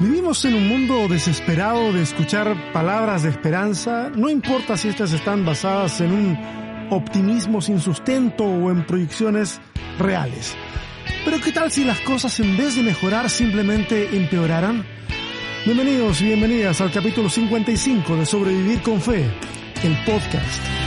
Vivimos en un mundo desesperado de escuchar palabras de esperanza, no importa si estas están basadas en un optimismo sin sustento o en proyecciones reales. Pero ¿qué tal si las cosas en vez de mejorar simplemente empeoraran? Bienvenidos y bienvenidas al capítulo 55 de Sobrevivir con Fe, el podcast.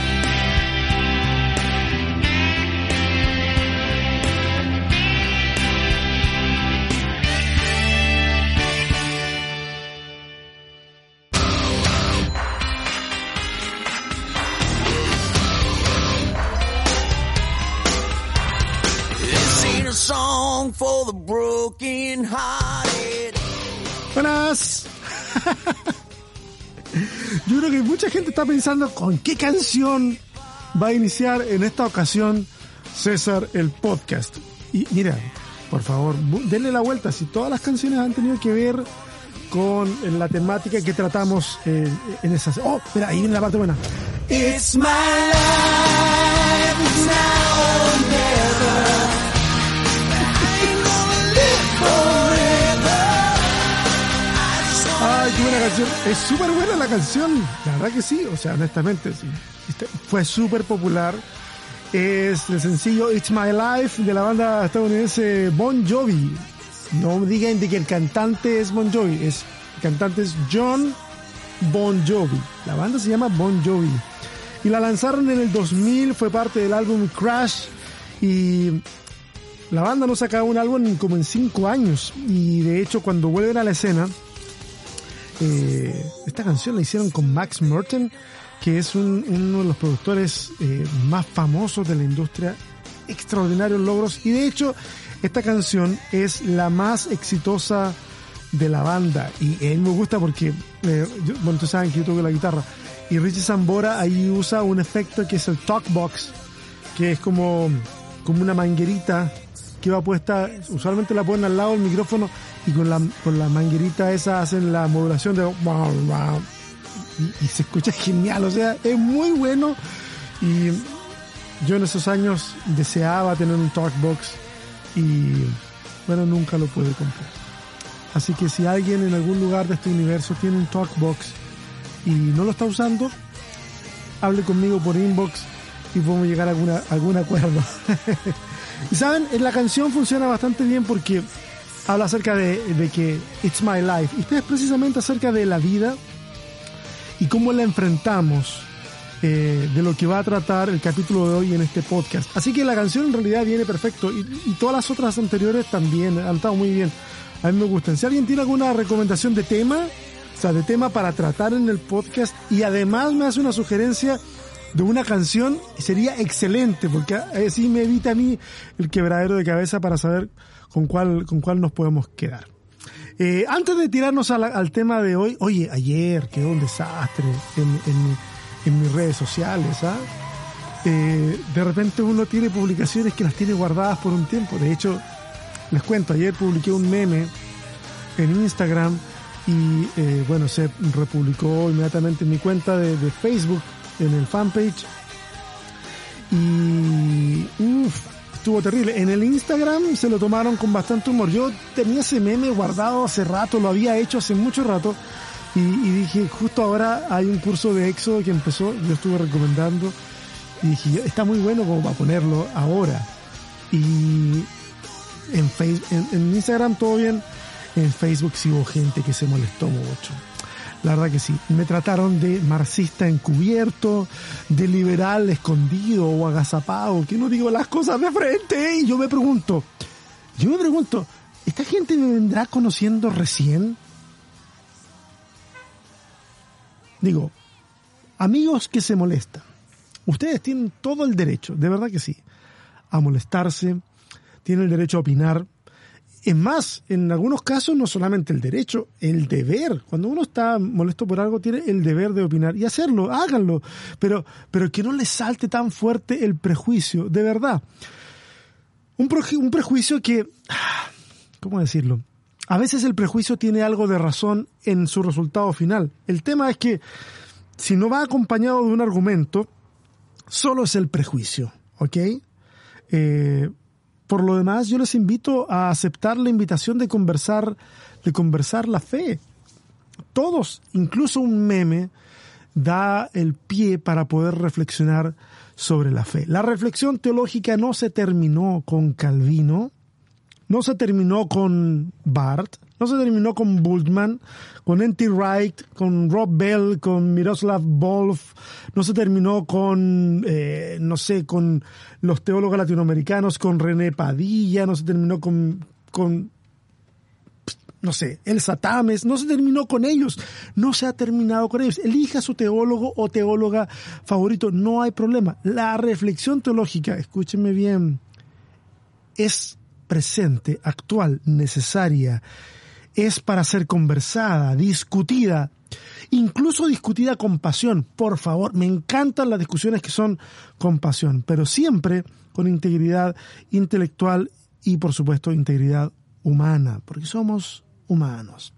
For the broken hearted. Buenas. Yo creo que mucha gente está pensando con qué canción va a iniciar en esta ocasión César el podcast. Y mira, por favor, denle la vuelta. Si todas las canciones han tenido que ver con la temática que tratamos eh, en esas. Oh, mira, ahí viene la parte buena. It's my life now or never. Es súper buena la canción. La verdad que sí. O sea, honestamente. Este, fue súper popular. Es el sencillo It's My Life de la banda estadounidense Bon Jovi. No digan de que el cantante es Bon Jovi. Es, el cantante es John Bon Jovi. La banda se llama Bon Jovi. Y la lanzaron en el 2000. Fue parte del álbum Crash. Y la banda no sacaba un álbum como en cinco años. Y de hecho, cuando vuelven a la escena eh, esta canción la hicieron con Max Merton, que es uno de los productores eh, más famosos de la industria, extraordinarios logros, y de hecho esta canción es la más exitosa de la banda, y él me gusta porque, eh, bueno, ustedes saben que yo toco la guitarra, y Richie Zambora ahí usa un efecto que es el talkbox, que es como, como una manguerita que va puesta, usualmente la ponen al lado del micrófono y con la, con la manguerita esa hacen la modulación de y, y se escucha genial, o sea, es muy bueno y yo en esos años deseaba tener un Talkbox y bueno, nunca lo pude comprar. Así que si alguien en algún lugar de este universo tiene un Talkbox y no lo está usando, hable conmigo por inbox y podemos llegar a alguna, algún acuerdo. y saben, la canción funciona bastante bien porque habla acerca de, que it's my life. Y es precisamente acerca de la vida y cómo la enfrentamos, eh, de lo que va a tratar el capítulo de hoy en este podcast. Así que la canción en realidad viene perfecto y, todas las otras anteriores también han estado muy bien. A mí me gustan. Si alguien tiene alguna recomendación de tema, o sea, de tema para tratar en el podcast y además me hace una sugerencia de una canción, sería excelente porque así me evita a mí el quebradero de cabeza para saber con cuál, con cuál nos podemos quedar. Eh, antes de tirarnos al, tema de hoy, oye, ayer quedó un desastre en, en, mis redes sociales, ¿ah? Eh, de repente uno tiene publicaciones que las tiene guardadas por un tiempo. De hecho, les cuento, ayer publiqué un meme en Instagram y eh, bueno, se republicó inmediatamente en mi cuenta de Facebook, en el fanpage. Y uff, estuvo terrible. En el Instagram se lo tomaron con bastante humor. Yo tenía ese meme guardado hace rato, lo había hecho hace mucho rato. Y, dije, justo ahora hay un curso de EXO que empezó, yo estuve recomendando. Y dije, está muy bueno como para ponerlo ahora. Y en, Facebook, en, Instagram todo bien. En Facebook sí hubo gente que se molestó mucho. La verdad que sí. Me trataron de marxista encubierto, de liberal escondido o agazapado, que no digo las cosas de frente. Y yo me pregunto, yo me pregunto, ¿esta gente me vendrá conociendo recién? Digo, amigos que se molestan. Ustedes tienen todo el derecho, de verdad que sí, a molestarse, tienen el derecho a opinar, es más, en algunos casos no solamente el derecho, el deber. Cuando uno está molesto por algo, tiene el deber de opinar y hacerlo, háganlo. Pero, pero que no le salte tan fuerte el prejuicio, de verdad. Un, un prejuicio que, ¿cómo decirlo? A veces el prejuicio tiene algo de razón en su resultado final. El tema es que si no va acompañado de un argumento, solo es el prejuicio, ¿ok? Eh, por lo demás, yo les invito a aceptar la invitación de conversar de conversar la fe. Todos, incluso un meme, da el pie para poder reflexionar sobre la fe. La reflexión teológica no se terminó con Calvino, no se terminó con Barth, no se terminó con Bultmann, con N.T. Wright, con Rob Bell, con Miroslav Wolf, no se terminó con, eh, no sé, con los teólogos latinoamericanos, con René Padilla, no se terminó con, con no sé, el Satames, no se terminó con ellos, no se ha terminado con ellos. Elija su teólogo o teóloga favorito, no hay problema. La reflexión teológica, escúcheme bien, es presente, actual, necesaria, es para ser conversada, discutida, incluso discutida con pasión. Por favor, me encantan las discusiones que son con pasión, pero siempre con integridad intelectual y por supuesto integridad humana, porque somos humanos.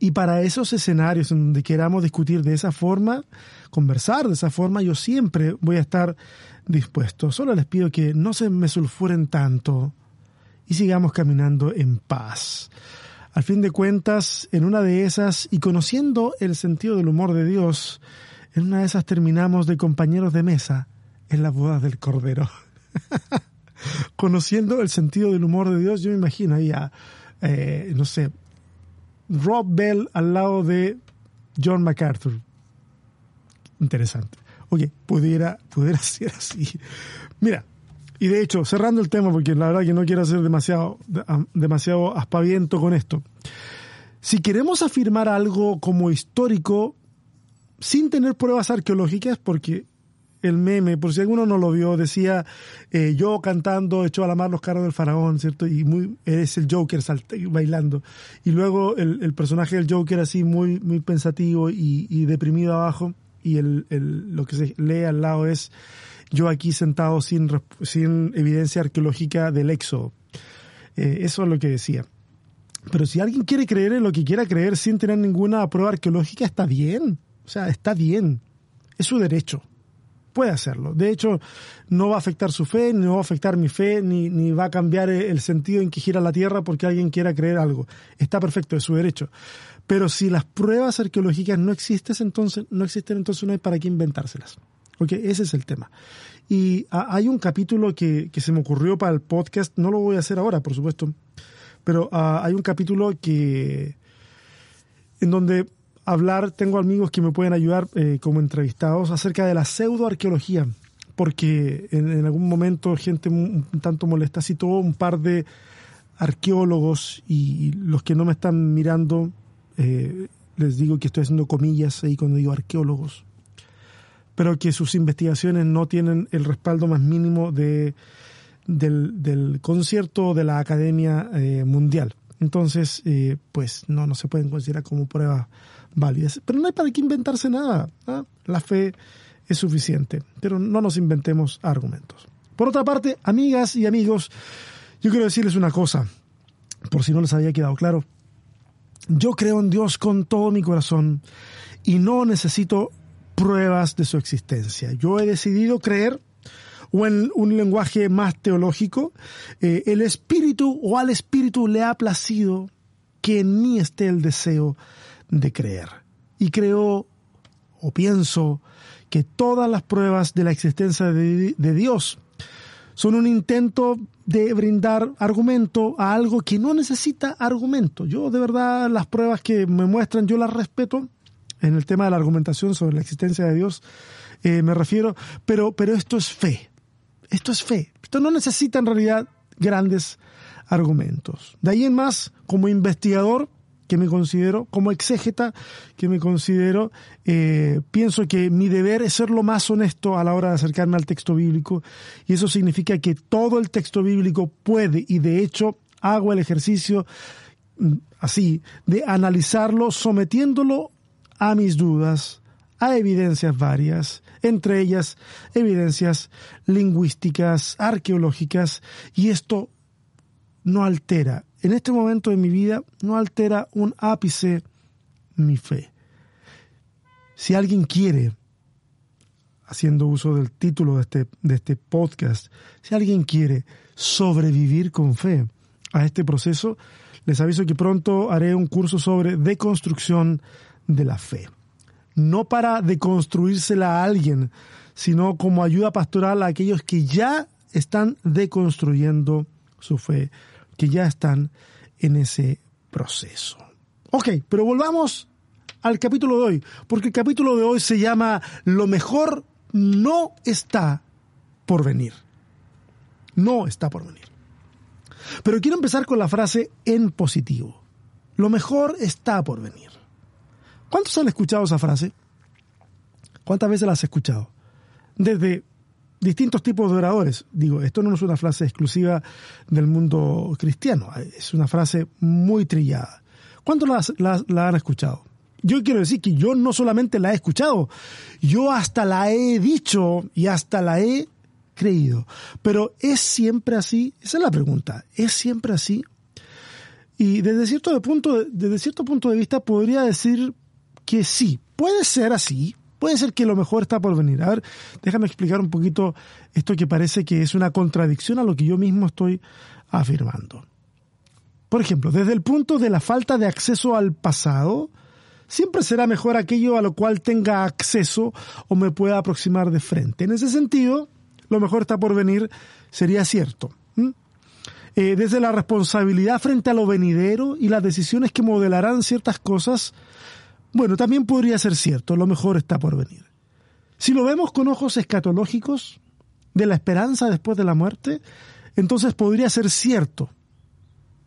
Y para esos escenarios en donde queramos discutir de esa forma, conversar de esa forma, yo siempre voy a estar dispuesto. Solo les pido que no se me sulfuren tanto y sigamos caminando en paz. Al fin de cuentas, en una de esas, y conociendo el sentido del humor de Dios, en una de esas terminamos de compañeros de mesa en la boda del Cordero. conociendo el sentido del humor de Dios, yo me imagino ahí a eh, no sé, Rob Bell al lado de John MacArthur. Interesante. Oye, pudiera, pudiera ser así. Mira, y de hecho, cerrando el tema, porque la verdad que no quiero hacer demasiado, demasiado aspaviento con esto. Si queremos afirmar algo como histórico, sin tener pruebas arqueológicas, porque el meme, por si alguno no lo vio, decía eh, yo cantando echó a la mar los carros del faraón, ¿cierto? Y muy, el Joker bailando. Y luego el, personaje del Joker así muy, muy pensativo y, deprimido abajo. Y el, lo que se lee al lado es yo aquí sentado sin, sin evidencia arqueológica del éxodo. Eh, eso es lo que decía. Pero si alguien quiere creer en lo que quiera creer sin tener ninguna prueba arqueológica, está bien. O sea, está bien. Es su derecho puede hacerlo. De hecho, no va a afectar su fe, no va a afectar mi fe, ni, va a cambiar el sentido en que gira la Tierra porque alguien quiera creer algo. Está perfecto, es su derecho. Pero si las pruebas arqueológicas no existen, entonces no existen, entonces no hay para qué inventárselas. Porque ese es el tema. Y hay un capítulo que, que, se me ocurrió para el podcast, no lo voy a hacer ahora, por supuesto, pero ah, hay un capítulo que en donde hablar, tengo amigos que me pueden ayudar eh, como entrevistados acerca de la pseudoarqueología, porque en, algún momento gente un, tanto molesta todo un par de arqueólogos y, los que no me están mirando, eh, les digo que estoy haciendo comillas ahí cuando digo arqueólogos, pero que sus investigaciones no tienen el respaldo más mínimo de, del, concierto de la Academia eh, Mundial. Entonces, pues no, no se pueden considerar como pruebas válidas. Pero no hay para qué inventarse nada. ¿ah? La fe es suficiente, pero no nos inventemos argumentos. Por otra parte, amigas y amigos, yo quiero decirles una cosa, por si no les había quedado claro. Yo creo en Dios con todo mi corazón y no necesito pruebas de su existencia. Yo he decidido creer o en un lenguaje más teológico, eh, el espíritu o al espíritu le ha placido que en mí esté el deseo de creer. Y creo o pienso que todas las pruebas de la existencia de, Dios son un intento de brindar argumento a algo que no necesita argumento. Yo de verdad las pruebas que me muestran yo las respeto en el tema de la argumentación sobre la existencia de Dios eh, me refiero, pero, pero esto es fe. Esto es fe. Esto no necesita en realidad grandes argumentos. De ahí en más, como investigador, que me considero, como exégeta que me considero, eh, pienso que mi deber es ser lo más honesto a la hora de acercarme al texto bíblico y eso significa que todo el texto bíblico puede y de hecho hago el ejercicio mm, así de analizarlo sometiéndolo a mis dudas, a evidencias varias, entre ellas evidencias lingüísticas, arqueológicas, y esto no altera en este momento de mi vida no altera un ápice mi fe. Si alguien quiere, haciendo uso del título de este, de este podcast, si alguien quiere sobrevivir con fe, a este proceso, les aviso que pronto haré un curso sobre deconstrucción de la fe. No para deconstruírsela a alguien, sino como ayuda pastoral a aquellos que ya están deconstruyendo su fe, que ya están en ese proceso. Ok, pero volvamos al capítulo de hoy, porque el capítulo de hoy se llama Lo mejor no está por venir. No está por venir. Pero quiero empezar con la frase en positivo. Lo mejor está por venir. ¿Cuántos han escuchado esa frase? ¿Cuántas veces la has escuchado? Desde distintos tipos de oradores. Digo, esto no es una frase exclusiva del mundo cristiano, es una frase muy trillada. ¿Cuántos la, han escuchado? Yo quiero decir que yo no solamente la he escuchado, yo hasta la he dicho y hasta la he creído. Pero ¿es siempre así? Esa es la pregunta. ¿Es siempre así? Y desde cierto, punto, desde cierto punto de vista podría decir que sí, puede ser así, puede ser que lo mejor está por venir. A ver, déjame explicar un poquito esto que parece que es una contradicción a lo que yo mismo estoy afirmando. Por ejemplo, desde el punto de la falta de acceso al pasado, siempre será mejor aquello a lo cual tenga acceso o me pueda aproximar de frente. En ese sentido, lo mejor está por venir, sería cierto. Eh, desde la responsabilidad frente a lo venidero y las decisiones que modelarán ciertas cosas, bueno, también podría ser cierto, lo mejor está por venir. Si lo vemos con ojos escatológicos, de la esperanza después de la muerte, entonces podría ser cierto.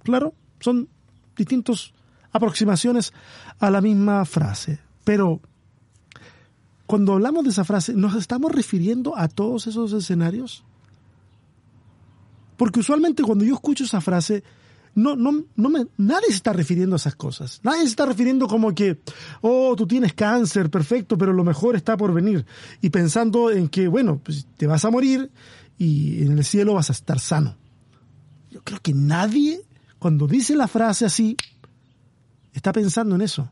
Claro, son distintas aproximaciones a la misma frase, pero cuando hablamos de esa frase, ¿nos estamos refiriendo a todos esos escenarios? Porque usualmente cuando yo escucho esa frase, no, no, no me, nadie se está refiriendo a esas cosas. Nadie se está refiriendo como que, oh, tú tienes cáncer, perfecto, pero lo mejor está por venir. Y pensando en que, bueno, pues te vas a morir y en el cielo vas a estar sano. Yo creo que nadie, cuando dice la frase así, está pensando en eso.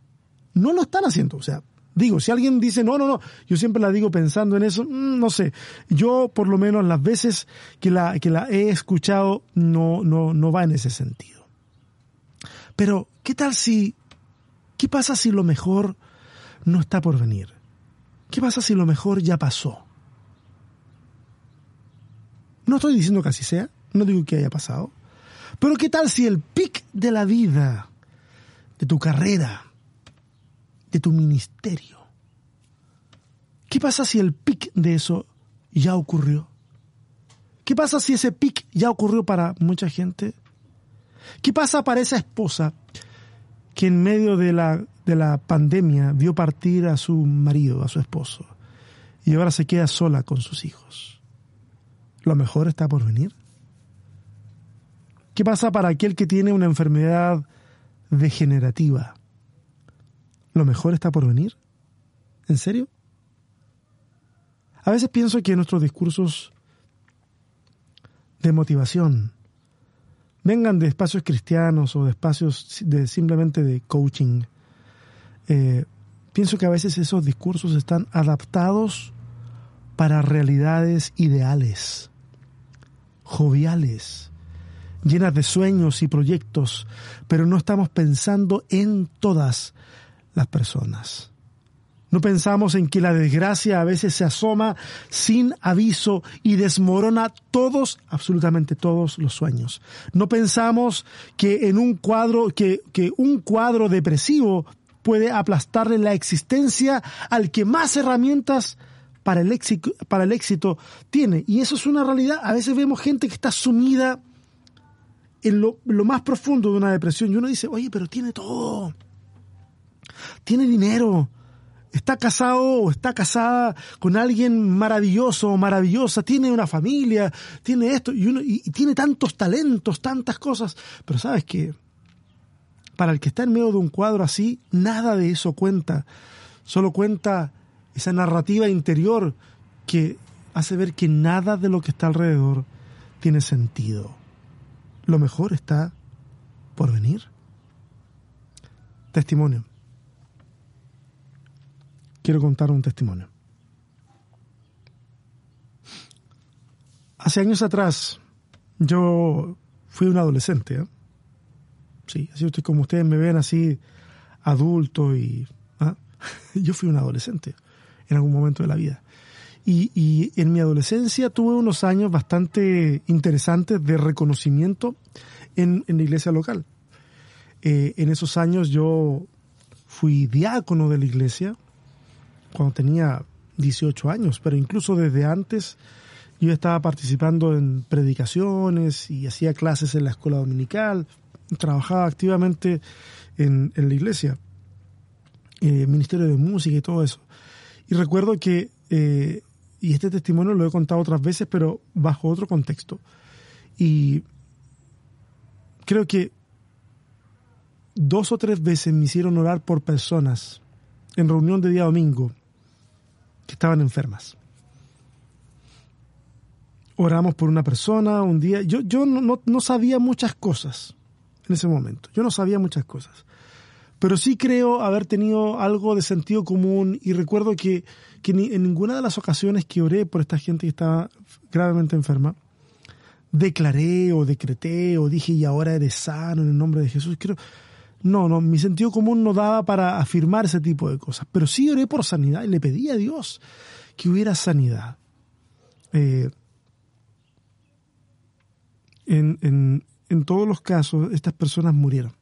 No lo están haciendo. O sea, Digo, si alguien dice, no, no, no, yo siempre la digo pensando en eso, mm, no sé. Yo, por lo menos, las veces que la, que la he escuchado, no, no, no va en ese sentido. Pero, ¿qué tal si, qué pasa si lo mejor no está por venir? ¿Qué pasa si lo mejor ya pasó? No estoy diciendo que así sea, no digo que haya pasado. Pero ¿qué tal si el pic de la vida, de tu carrera, de tu ministerio. ¿Qué pasa si el pic de eso ya ocurrió? ¿Qué pasa si ese pic ya ocurrió para mucha gente? ¿Qué pasa para esa esposa que en medio de la, de la pandemia vio partir a su marido, a su esposo, y ahora se queda sola con sus hijos? ¿Lo mejor está por venir? ¿Qué pasa para aquel que tiene una enfermedad degenerativa? ¿Lo mejor está por venir? ¿En serio? A veces pienso que nuestros discursos de motivación vengan de espacios cristianos o de espacios de simplemente de coaching. Eh, pienso que a veces esos discursos están adaptados para realidades ideales, joviales, llenas de sueños y proyectos, pero no estamos pensando en todas las personas. No pensamos en que la desgracia a veces se asoma sin aviso y desmorona todos, absolutamente todos los sueños. No pensamos que en un cuadro, que, que un cuadro depresivo puede aplastarle la existencia al que más herramientas para el éxito, para el éxito tiene. Y eso es una realidad. A veces vemos gente que está sumida en lo, lo más profundo de una depresión y uno dice, oye, pero tiene todo tiene dinero, está casado o está casada con alguien maravilloso o maravillosa, tiene una familia, tiene esto y, y, tiene tantos talentos, tantas cosas. Pero sabes que para el que está en medio de un cuadro así, nada de eso cuenta. Solo cuenta esa narrativa interior que hace ver que nada de lo que está alrededor tiene sentido. Lo mejor está por venir. Testimonio quiero contar un testimonio. Hace años atrás, yo fui un adolescente, ¿eh? Sí, así usted, como ustedes me ven así adulto y... ¿ah? Yo fui un adolescente en algún momento de la vida. Y, en mi adolescencia tuve unos años bastante interesantes de reconocimiento en, en la iglesia local. Eh, en esos años yo fui diácono de la iglesia cuando tenía 18 años, pero incluso desde antes yo estaba participando en predicaciones y hacía clases en la escuela dominical, trabajaba activamente en, la iglesia, eh, ministerio de música y todo eso. Y recuerdo que, eh, y este testimonio lo he contado otras veces, pero bajo otro contexto. Y creo que dos o tres veces me hicieron orar por personas en reunión de día domingo estaban enfermas. Oramos por una persona un día. Yo, yo no, no, sabía muchas cosas en ese momento. Yo no sabía muchas cosas. Pero sí creo haber tenido algo de sentido común y recuerdo que, que en ninguna de las ocasiones que oré por esta gente que estaba gravemente enferma, declaré o decreté o dije y ahora eres sano en el nombre de Jesús. Creo, no, no, mi sentido común no daba para afirmar ese tipo de cosas, pero sí oré por sanidad y le pedí a Dios que hubiera sanidad. Eh, en, en, en todos los casos, estas personas murieron.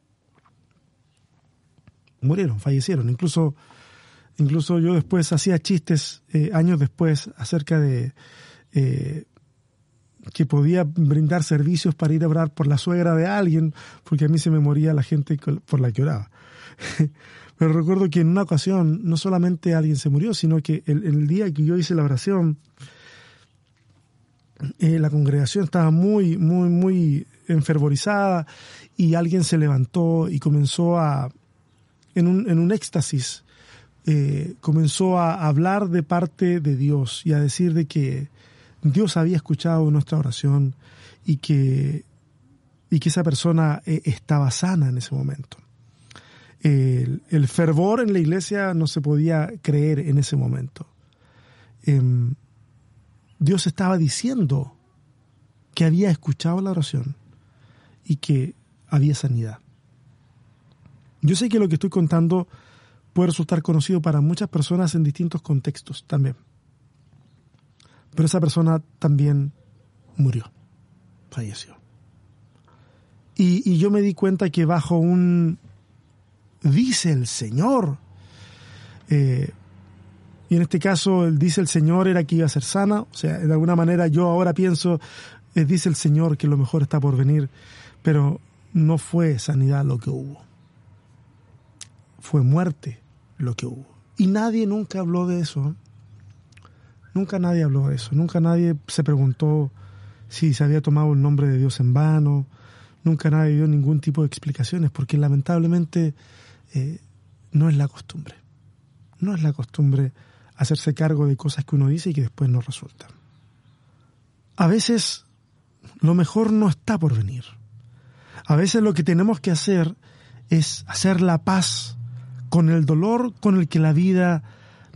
Murieron, fallecieron. Incluso, incluso yo después hacía chistes eh, años después acerca de eh, que podía brindar servicios para ir a orar por la suegra de alguien, porque a mí se me moría la gente por la que oraba. Pero recuerdo que en una ocasión no solamente alguien se murió, sino que el, el día que yo hice la oración, eh, la congregación estaba muy, muy, muy enfervorizada y alguien se levantó y comenzó a, en un, en un éxtasis, eh, comenzó a hablar de parte de Dios y a decir de que Dios había escuchado nuestra oración y que, y que esa persona eh, estaba sana en ese momento. El, fervor en la iglesia no se podía creer en ese momento. Eh, Dios estaba diciendo que había escuchado la oración y que había sanidad. Yo sé que lo que estoy contando puede resultar conocido para muchas personas en distintos contextos también. Pero esa persona también murió, falleció. Y, yo me di cuenta que bajo un, dice el Señor, eh, y en este caso el dice el Señor era que iba a ser sana, o sea, de alguna manera yo ahora pienso, eh, dice el Señor que lo mejor está por venir, pero no fue sanidad lo que hubo, fue muerte lo que hubo. Y nadie nunca habló de eso. Nunca nadie habló de eso, nunca nadie se preguntó si se había tomado el nombre de Dios en vano, nunca nadie dio ningún tipo de explicaciones, porque lamentablemente eh, no es la costumbre. No es la costumbre hacerse cargo de cosas que uno dice y que después no resultan. A veces lo mejor no está por venir. A veces lo que tenemos que hacer es hacer la paz con el dolor con el que la vida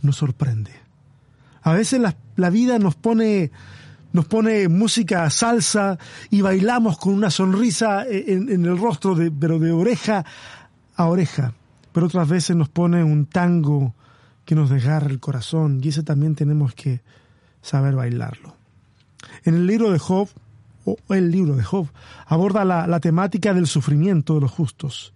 nos sorprende. A veces la, la vida nos pone, nos pone música salsa y bailamos con una sonrisa en, en el rostro, de, pero de oreja a oreja. Pero otras veces nos pone un tango que nos desgarra el corazón y ese también tenemos que saber bailarlo. En el libro de Job, o el libro de Job, aborda la, la temática del sufrimiento de los justos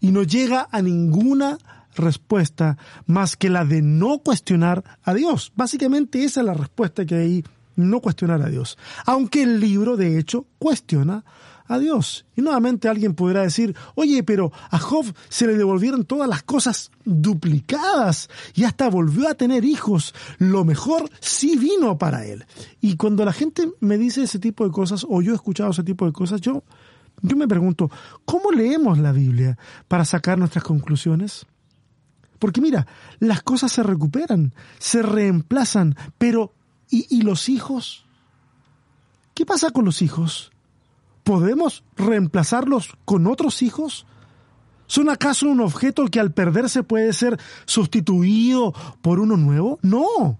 y no llega a ninguna respuesta más que la de no cuestionar a Dios. Básicamente esa es la respuesta que hay, no cuestionar a Dios. Aunque el libro, de hecho, cuestiona a Dios. Y nuevamente alguien podrá decir, oye, pero a Job se le devolvieron todas las cosas duplicadas y hasta volvió a tener hijos. Lo mejor sí vino para él. Y cuando la gente me dice ese tipo de cosas, o yo he escuchado ese tipo de cosas, yo, yo me pregunto, ¿cómo leemos la Biblia para sacar nuestras conclusiones? Porque mira, las cosas se recuperan, se reemplazan, pero ¿y, los hijos? ¿Qué pasa con los hijos? ¿Podemos reemplazarlos con otros hijos? ¿Son acaso un objeto que al perderse puede ser sustituido por uno nuevo? No.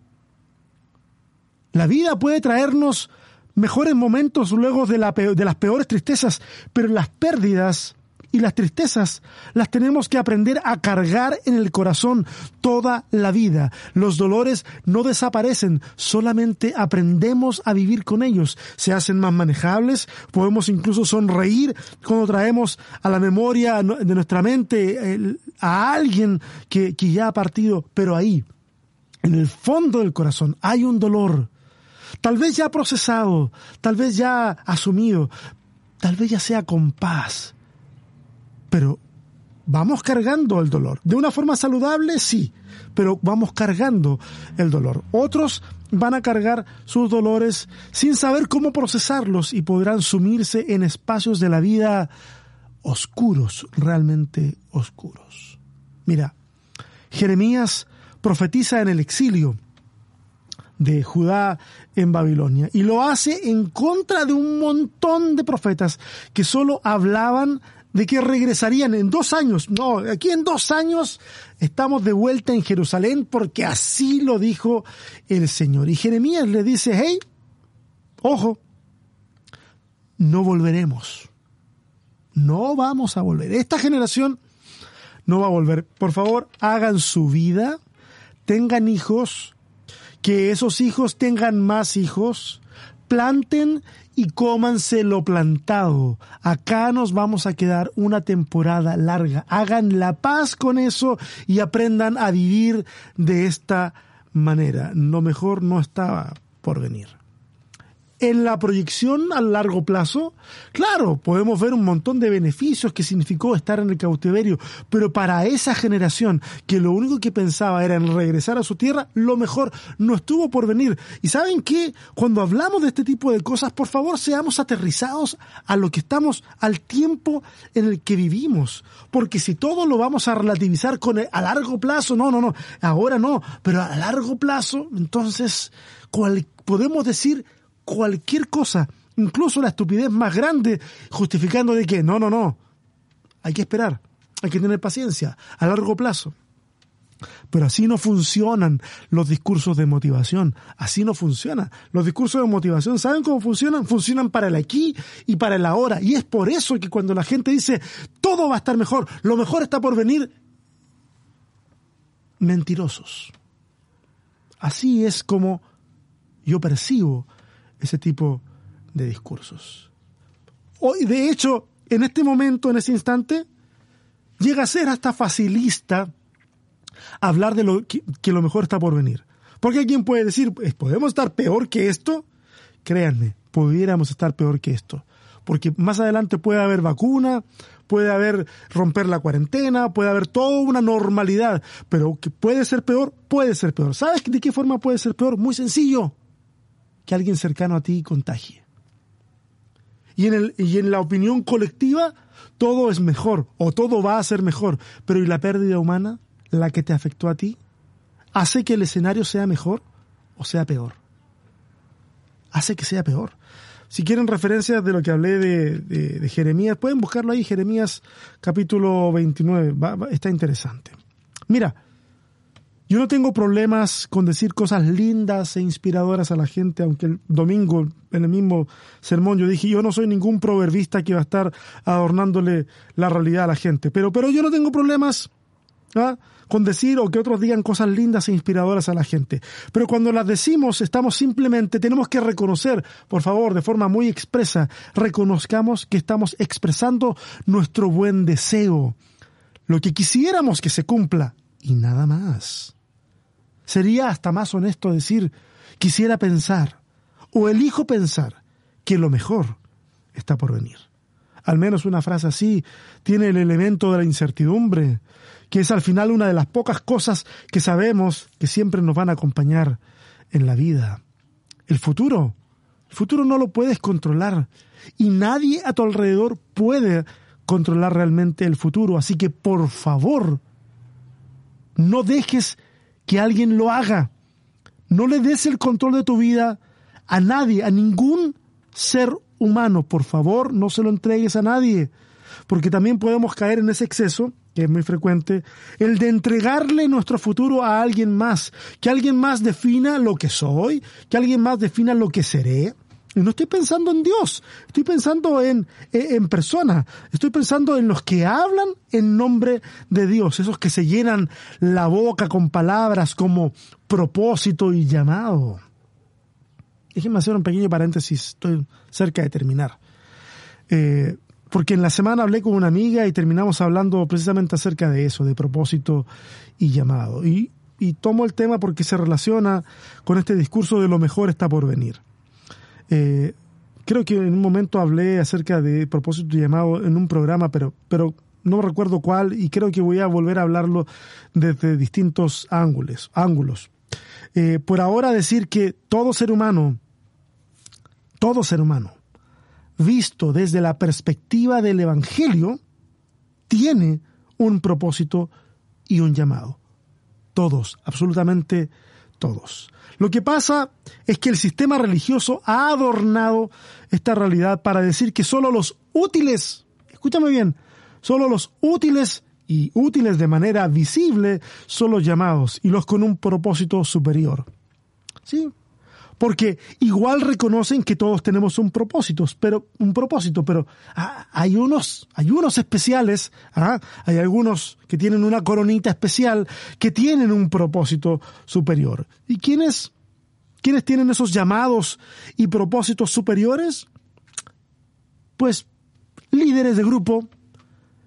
La vida puede traernos mejores momentos luego de las peores tristezas, pero las pérdidas y las tristezas las tenemos que aprender a cargar en el corazón toda la vida. Los dolores no desaparecen, solamente aprendemos a vivir con ellos. Se hacen más manejables, podemos incluso sonreír cuando traemos a la memoria de nuestra mente a alguien que, que ya ha partido, pero ahí, en el fondo del corazón, hay un dolor. Tal vez ya procesado, tal vez ya asumido, tal vez ya sea con paz pero vamos cargando el dolor. De una forma saludable, sí, pero vamos cargando el dolor. Otros van a cargar sus dolores sin saber cómo procesarlos y podrán sumirse en espacios de la vida oscuros, realmente oscuros. Mira, Jeremías profetiza en el exilio de Judá en Babilonia y lo hace en contra de un montón de profetas que solo hablaban de que regresarían en dos años. No, aquí en dos años estamos de vuelta en Jerusalén porque así lo dijo el Señor. Y Jeremías le dice, hey, ojo, no volveremos. No vamos a volver. Esta generación no va a volver. Por favor, hagan su vida, tengan hijos, que esos hijos tengan más hijos, planten y cómanse lo plantado. Acá nos vamos a quedar una temporada larga. Hagan la paz con eso y aprendan a vivir de esta manera. Lo mejor no estaba por venir en la proyección a largo plazo, claro, podemos ver un montón de beneficios que significó estar en el cautiverio, pero para esa generación que lo único que pensaba era en regresar a su tierra, lo mejor no estuvo por venir. Y saben qué, cuando hablamos de este tipo de cosas, por favor seamos aterrizados a lo que estamos, al tiempo en el que vivimos, porque si todo lo vamos a relativizar con a largo plazo, no, no, no, ahora no, pero a largo plazo, entonces podemos decir cualquier cosa, incluso la estupidez más grande, justificando de que no, no, no, hay que esperar, hay que tener paciencia a largo plazo. Pero así no funcionan los discursos de motivación. Así no funciona. Los discursos de motivación, ¿saben cómo funcionan? Funcionan para el aquí y para el ahora. Y es por eso que cuando la gente dice todo va a estar mejor, lo mejor está por venir, mentirosos. Así es como yo percibo ese tipo de discursos. Hoy, de hecho, en este momento, en ese instante, llega a ser hasta facilista hablar de lo que, lo mejor está por venir. Porque alguien puede decir, ¿podemos estar peor que esto? Créanme, pudiéramos estar peor que esto. Porque más adelante puede haber vacuna, puede haber romper la cuarentena, puede haber toda una normalidad, pero que puede ser peor, puede ser peor. ¿Sabes de qué forma puede ser peor? Muy sencillo que alguien cercano a ti contagie. Y en, el, y en la opinión colectiva, todo es mejor o todo va a ser mejor. Pero ¿y la pérdida humana, la que te afectó a ti? ¿Hace que el escenario sea mejor o sea peor? Hace que sea peor. Si quieren referencias de lo que hablé de, de, Jeremías, pueden buscarlo ahí, Jeremías capítulo 29. está interesante. Mira, yo no tengo problemas con decir cosas lindas e inspiradoras a la gente, aunque el domingo, en el mismo sermón, yo dije, yo no soy ningún proverbista que va a estar adornándole la realidad a la gente, pero, pero yo no tengo problemas ¿ah? con decir o que otros digan cosas lindas e inspiradoras a la gente. Pero cuando las decimos, estamos simplemente, tenemos que reconocer, por favor, de forma muy expresa, reconozcamos que estamos expresando nuestro buen deseo, lo que quisiéramos que se cumpla y nada más. Sería hasta más honesto decir, quisiera pensar, o elijo pensar, que lo mejor está por venir. Al menos una frase así tiene el elemento de la incertidumbre, que es al final una de las pocas cosas que sabemos que siempre nos van a acompañar en la vida. El futuro, el futuro no lo puedes controlar y nadie a tu alrededor puede controlar realmente el futuro. Así que por favor, no dejes que alguien lo haga. No le des el control de tu vida a nadie, a ningún ser humano. Por favor, no se lo entregues a nadie. Porque también podemos caer en ese exceso, que es muy frecuente, el de entregarle nuestro futuro a alguien más. Que alguien más defina lo que soy, que alguien más defina lo que seré. No estoy pensando en Dios, estoy pensando en, en, persona, estoy pensando en los que hablan en nombre de Dios, esos que se llenan la boca con palabras como propósito y llamado. Déjenme hacer un pequeño paréntesis, estoy cerca de terminar. Eh, porque en la semana hablé con una amiga y terminamos hablando precisamente acerca de eso, de propósito y llamado. Y tomo el tema porque se relaciona con este discurso de lo mejor está por venir. Eh, creo que en un momento hablé acerca de propósito y llamado en un programa, pero, pero no recuerdo cuál y creo que voy a volver a hablarlo desde distintos ángulos. ángulos. Eh, por ahora decir que todo ser humano, todo ser humano, visto desde la perspectiva del Evangelio, tiene un propósito y un llamado. Todos, absolutamente todos. Lo que pasa es que el sistema religioso ha adornado esta realidad para decir que solo los útiles, escúchame bien, solo los útiles y útiles de manera visible son los llamados y los con un propósito superior. ¿Sí? Porque igual reconocen que todos tenemos un propósito, pero un propósito, pero ah, hay unos, hay unos especiales, ¿ah? hay algunos que tienen una coronita especial que tienen un propósito superior. ¿Y quiénes, quiénes tienen esos llamados y propósitos superiores? Pues líderes de grupo,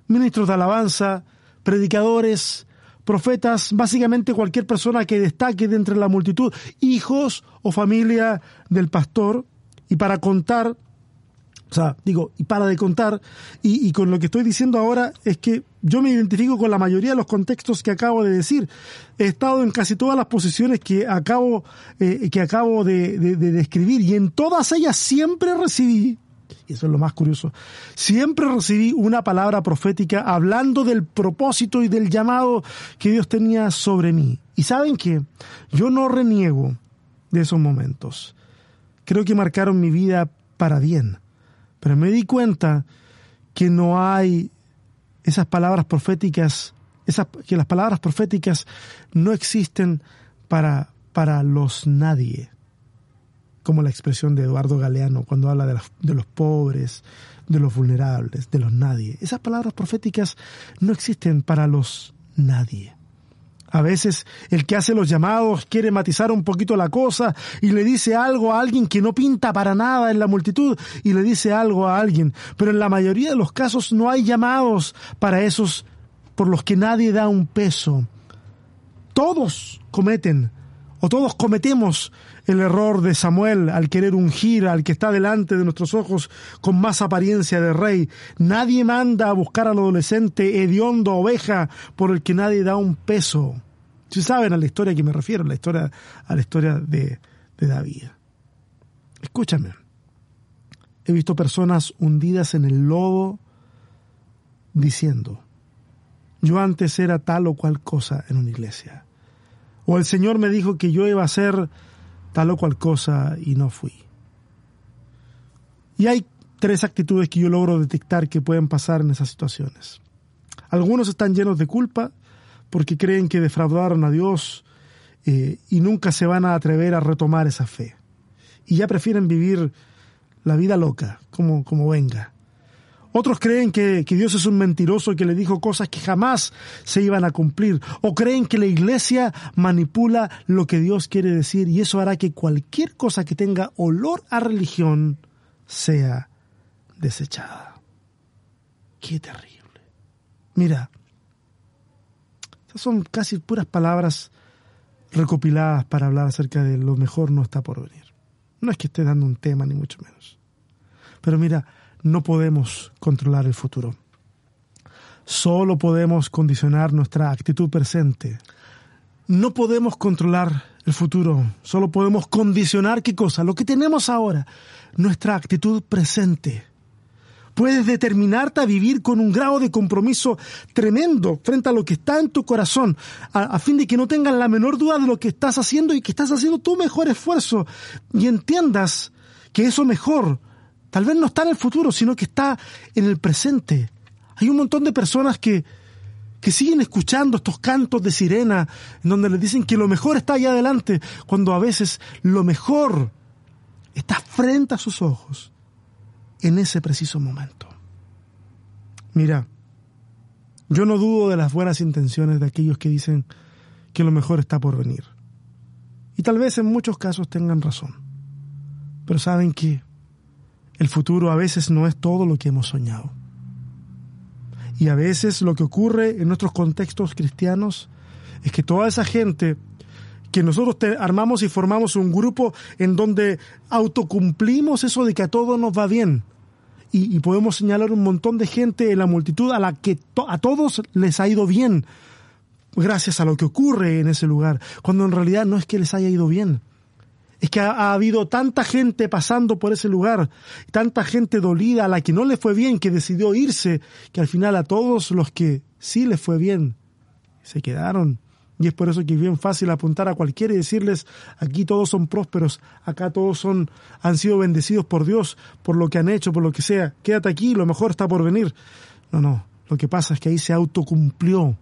ministros de alabanza, predicadores, profetas, básicamente cualquier persona que destaque de entre la multitud, hijos o familia del pastor, y para contar, o sea, digo, y para de contar, y, con lo que estoy diciendo ahora es que yo me identifico con la mayoría de los contextos que acabo de decir. He estado en casi todas las posiciones que acabo, eh, que acabo de describir, y en todas ellas siempre recibí y eso es lo más curioso, siempre recibí una palabra profética hablando del propósito y del llamado que Dios tenía sobre mí. Y saben que yo no reniego de esos momentos. Creo que marcaron mi vida para bien, pero me di cuenta que no hay esas palabras proféticas, que las palabras proféticas no existen para, para los nadie como la expresión de Eduardo Galeano cuando habla de, de, los pobres, de los vulnerables, de los nadie. Esas palabras proféticas no existen para los nadie. A veces el que hace los llamados quiere matizar un poquito la cosa y le dice algo a alguien que no pinta para nada en la multitud y le dice algo a alguien. Pero en la mayoría de los casos no hay llamados para esos por los que nadie da un peso. Todos cometen o todos cometemos el error de Samuel al querer ungir al que está delante de nuestros ojos con más apariencia de rey. Nadie manda a buscar al adolescente hediondo oveja por el que nadie da un peso. Si saben a la historia a que me refiero, la historia, a la historia de, de David. Escúchame. He visto personas hundidas en el lodo diciendo, yo antes era tal o cual cosa en una iglesia o el Señor me dijo que yo iba a hacer tal o cual cosa y no fui. Y hay tres actitudes que yo logro detectar que pueden pasar en esas situaciones. Algunos están llenos de culpa porque creen que defraudaron a Dios eh, y nunca se van a atrever a retomar esa fe. Y ya prefieren vivir la vida loca, como, como venga. Otros creen que, Dios es un mentiroso que le dijo cosas que jamás se iban a cumplir. O creen que la iglesia manipula lo que Dios quiere decir y eso hará que cualquier cosa que tenga olor a religión sea desechada. Qué terrible. Mira, estas son casi puras palabras recopiladas para hablar acerca de lo mejor no está por venir. No es que esté dando un tema, ni mucho menos. Pero mira, no podemos controlar el futuro. Solo podemos condicionar nuestra actitud presente. No podemos controlar el futuro, solo podemos condicionar qué cosa, lo que tenemos ahora, nuestra actitud presente. Puedes determinarte a vivir con un grado de compromiso tremendo frente a lo que está en tu corazón, a, fin de que no tengas la menor duda de lo que estás haciendo y que estás haciendo tu mejor esfuerzo y entiendas que eso mejor Tal vez no está en el futuro, sino que está en el presente. Hay un montón de personas que, que siguen escuchando estos cantos de sirena en donde les dicen que lo mejor está allá adelante, cuando a veces lo mejor, está frente a sus ojos en ese preciso momento. Mira, yo no dudo de las buenas intenciones de aquellos que dicen que lo mejor está por venir. Y tal vez en muchos casos tengan razón. Pero saben que el futuro a veces no es todo lo que hemos soñado. Y a veces lo que ocurre en nuestros contextos cristianos es que toda esa gente que nosotros armamos y formamos un grupo en donde autocumplimos eso de que a todos nos va bien. Y, podemos señalar un montón de gente en la multitud a la que a todos les ha ido bien gracias a lo que ocurre en ese lugar, cuando en realidad no es que les haya ido bien. Es que ha, ha habido tanta gente pasando por ese lugar, tanta gente dolida a la que no le fue bien, que decidió irse, que al final a todos los que sí les fue bien, se quedaron y es por eso que es bien fácil apuntar a cualquiera y decirles, aquí todos son prósperos, acá todos son, han sido bendecidos por Dios, por lo que han hecho, por lo que sea. Quédate aquí, lo mejor está por venir. No, no. Lo que pasa es que ahí se autocumplió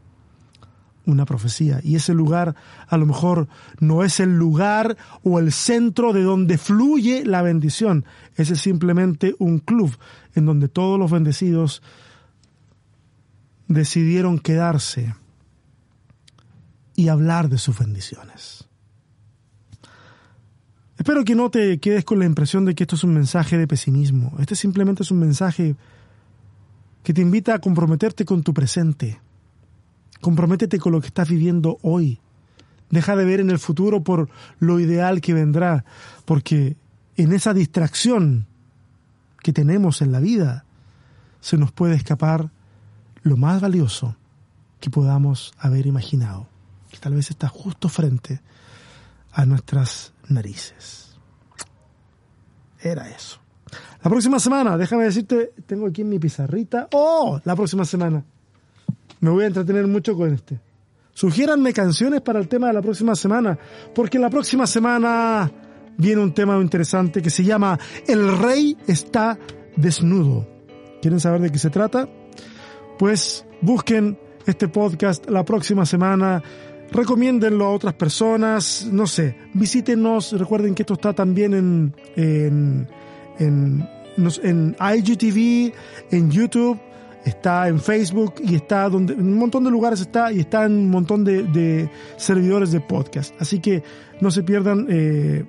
una profecía. Y ese lugar a lo mejor no es el lugar o el centro de donde fluye la bendición. Ese es simplemente un club en donde todos los bendecidos decidieron quedarse y hablar de sus bendiciones. Espero que no te quedes con la impresión de que esto es un mensaje de pesimismo. Este simplemente es un mensaje que te invita a comprometerte con tu presente. Comprométete con lo que estás viviendo hoy. Deja de ver en el futuro por lo ideal que vendrá, porque en esa distracción que tenemos en la vida se nos puede escapar lo más valioso que podamos haber imaginado que tal vez está justo frente a nuestras narices. Era eso. La próxima semana, déjame decirte, tengo aquí en mi pizarrita. ¡Oh! La próxima semana. Me voy a entretener mucho con este. Sugiéranme canciones para el tema de la próxima semana, porque la próxima semana viene un tema interesante que se llama El rey está desnudo. ¿Quieren saber de qué se trata? Pues busquen este podcast la próxima semana recomiéndenlo a otras personas, no sé, visítenos, recuerden que esto está también en, en, en, en IGTV, en YouTube, está en Facebook y está donde, en un montón de lugares está y está en un montón de, de servidores de podcast. Así que no se pierdan, eh,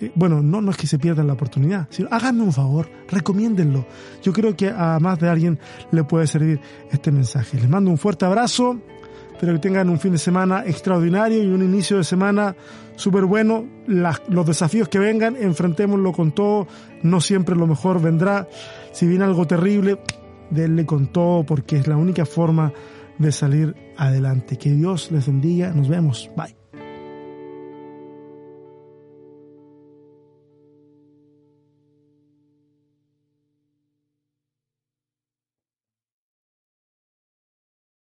eh, bueno, no, no es que se pierdan la oportunidad, sino háganme un favor, recomiéndenlo. Yo creo que a más de alguien le puede servir este mensaje. Les mando un fuerte abrazo Espero que tengan un fin de semana extraordinario y un inicio de semana súper bueno. los desafíos que vengan, enfrentémoslo con todo. No siempre lo mejor vendrá. Si viene algo terrible, denle con todo porque es la única forma de salir adelante. Que Dios les bendiga. Nos vemos. Bye.